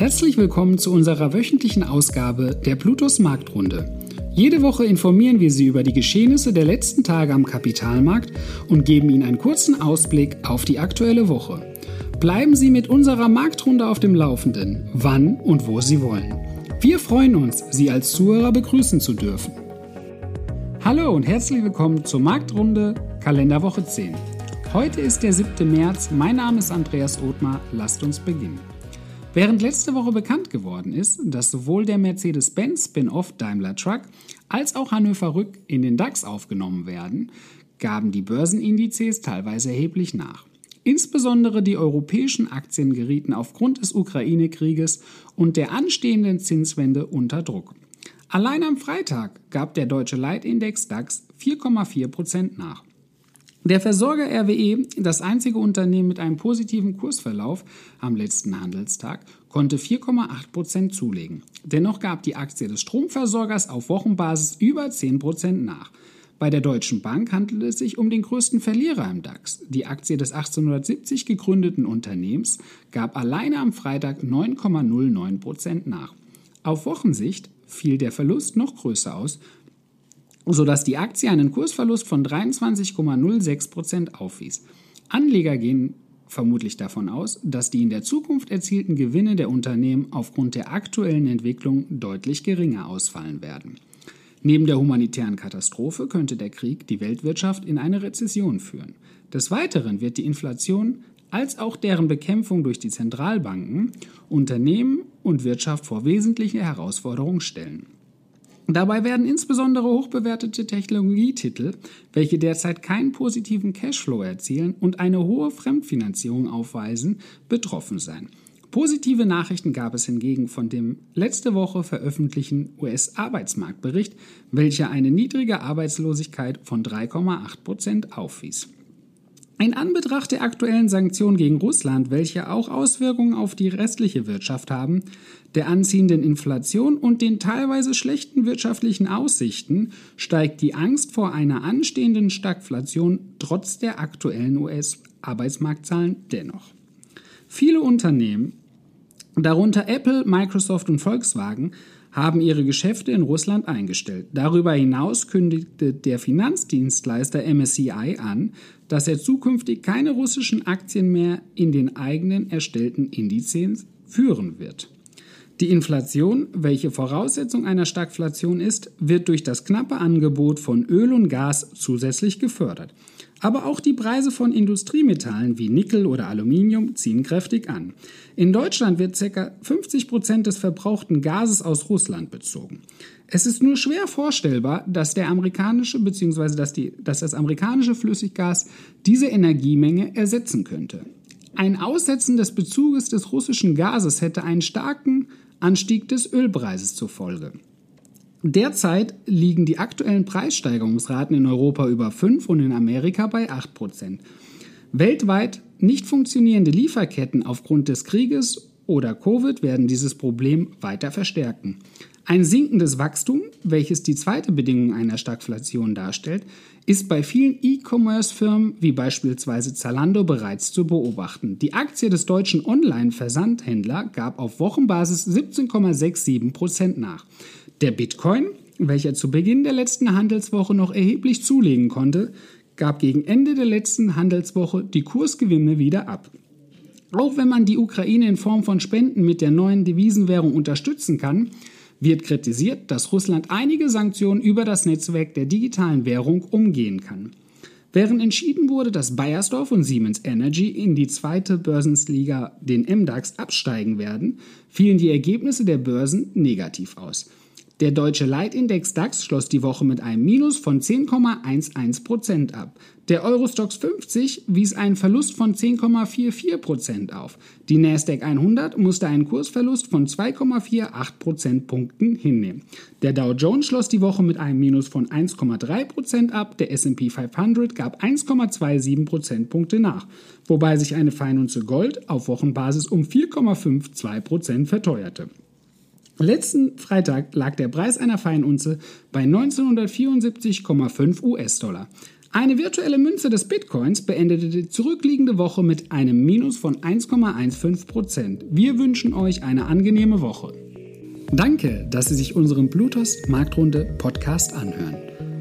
Herzlich willkommen zu unserer wöchentlichen Ausgabe der Plutos Marktrunde. Jede Woche informieren wir Sie über die Geschehnisse der letzten Tage am Kapitalmarkt und geben Ihnen einen kurzen Ausblick auf die aktuelle Woche. Bleiben Sie mit unserer Marktrunde auf dem Laufenden, wann und wo Sie wollen. Wir freuen uns, Sie als Zuhörer begrüßen zu dürfen. Hallo und herzlich willkommen zur Marktrunde Kalenderwoche 10. Heute ist der 7. März. Mein Name ist Andreas Othmar. Lasst uns beginnen. Während letzte Woche bekannt geworden ist, dass sowohl der Mercedes-Benz Spin-off Daimler Truck als auch Hannover Rück in den DAX aufgenommen werden, gaben die Börsenindizes teilweise erheblich nach. Insbesondere die europäischen Aktien gerieten aufgrund des Ukraine-Krieges und der anstehenden Zinswende unter Druck. Allein am Freitag gab der deutsche Leitindex DAX 4,4 Prozent nach. Der Versorger RWE, das einzige Unternehmen mit einem positiven Kursverlauf am letzten Handelstag, konnte 4,8 Prozent zulegen. Dennoch gab die Aktie des Stromversorgers auf Wochenbasis über 10 Prozent nach. Bei der Deutschen Bank handelt es sich um den größten Verlierer im DAX. Die Aktie des 1870 gegründeten Unternehmens gab alleine am Freitag 9,09 Prozent nach. Auf Wochensicht fiel der Verlust noch größer aus sodass die Aktie einen Kursverlust von 23,06% aufwies. Anleger gehen vermutlich davon aus, dass die in der Zukunft erzielten Gewinne der Unternehmen aufgrund der aktuellen Entwicklung deutlich geringer ausfallen werden. Neben der humanitären Katastrophe könnte der Krieg die Weltwirtschaft in eine Rezession führen. Des Weiteren wird die Inflation als auch deren Bekämpfung durch die Zentralbanken Unternehmen und Wirtschaft vor wesentliche Herausforderungen stellen. Dabei werden insbesondere hochbewertete Technologietitel, welche derzeit keinen positiven Cashflow erzielen und eine hohe Fremdfinanzierung aufweisen, betroffen sein. Positive Nachrichten gab es hingegen von dem letzte Woche veröffentlichten US-Arbeitsmarktbericht, welcher eine niedrige Arbeitslosigkeit von 3,8 Prozent aufwies. In Anbetracht der aktuellen Sanktionen gegen Russland, welche auch Auswirkungen auf die restliche Wirtschaft haben, der anziehenden Inflation und den teilweise schlechten wirtschaftlichen Aussichten steigt die Angst vor einer anstehenden Stagflation trotz der aktuellen US-Arbeitsmarktzahlen dennoch. Viele Unternehmen, darunter Apple, Microsoft und Volkswagen, haben ihre Geschäfte in Russland eingestellt. Darüber hinaus kündigte der Finanzdienstleister MSCI an, dass er zukünftig keine russischen Aktien mehr in den eigenen erstellten Indizes führen wird. Die Inflation, welche Voraussetzung einer Stagflation ist, wird durch das knappe Angebot von Öl und Gas zusätzlich gefördert. Aber auch die Preise von Industriemetallen wie Nickel oder Aluminium ziehen kräftig an. In Deutschland wird ca. 50 Prozent des verbrauchten Gases aus Russland bezogen. Es ist nur schwer vorstellbar, dass der amerikanische bzw. Dass, dass das amerikanische Flüssiggas diese Energiemenge ersetzen könnte. Ein Aussetzen des Bezuges des russischen Gases hätte einen starken Anstieg des Ölpreises zur Folge. Derzeit liegen die aktuellen Preissteigerungsraten in Europa über 5 und in Amerika bei 8 Prozent. Weltweit nicht funktionierende Lieferketten aufgrund des Krieges oder Covid werden dieses Problem weiter verstärken. Ein sinkendes Wachstum, welches die zweite Bedingung einer Stagflation darstellt, ist bei vielen E-Commerce-Firmen wie beispielsweise Zalando bereits zu beobachten. Die Aktie des deutschen Online-Versandhändler gab auf Wochenbasis 17,67% nach. Der Bitcoin, welcher zu Beginn der letzten Handelswoche noch erheblich zulegen konnte, gab gegen Ende der letzten Handelswoche die Kursgewinne wieder ab. Auch wenn man die Ukraine in Form von Spenden mit der neuen Devisenwährung unterstützen kann, wird kritisiert, dass Russland einige Sanktionen über das Netzwerk der digitalen Währung umgehen kann. Während entschieden wurde, dass Bayersdorf und Siemens Energy in die zweite Börsensliga, den MDAX, absteigen werden, fielen die Ergebnisse der Börsen negativ aus. Der deutsche Leitindex DAX schloss die Woche mit einem Minus von 10,11% ab. Der Eurostox 50 wies einen Verlust von 10,44% auf. Die Nasdaq 100 musste einen Kursverlust von 2,48 Prozentpunkten hinnehmen. Der Dow Jones schloss die Woche mit einem Minus von 1,3% ab. Der S&P 500 gab 1,27 Prozentpunkte nach, wobei sich eine Feinunze Gold auf Wochenbasis um 4,52% verteuerte. Letzten Freitag lag der Preis einer Feinunze bei 1974,5 US-Dollar. Eine virtuelle Münze des Bitcoins beendete die zurückliegende Woche mit einem Minus von 1,15%. Wir wünschen euch eine angenehme Woche. Danke, dass Sie sich unseren Bluetooth Marktrunde Podcast anhören.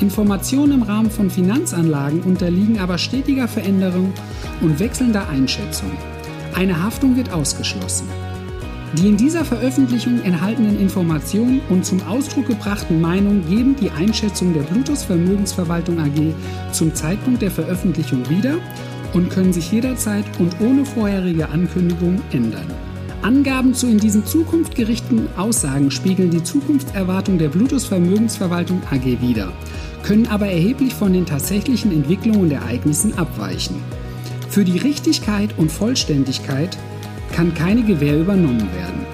Informationen im Rahmen von Finanzanlagen unterliegen aber stetiger Veränderung und wechselnder Einschätzung. Eine Haftung wird ausgeschlossen. Die in dieser Veröffentlichung enthaltenen Informationen und zum Ausdruck gebrachten Meinungen geben die Einschätzung der Bluetooth Vermögensverwaltung AG zum Zeitpunkt der Veröffentlichung wieder und können sich jederzeit und ohne vorherige Ankündigung ändern. Angaben zu in diesen Zukunft gerichteten Aussagen spiegeln die Zukunftserwartung der Bluetooth Vermögensverwaltung AG wider, können aber erheblich von den tatsächlichen Entwicklungen und Ereignissen abweichen. Für die Richtigkeit und Vollständigkeit kann keine Gewähr übernommen werden.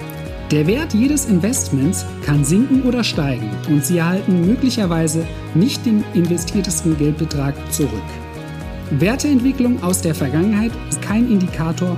Der Wert jedes Investments kann sinken oder steigen und Sie erhalten möglicherweise nicht den investiertesten Geldbetrag zurück. Werteentwicklung aus der Vergangenheit ist kein Indikator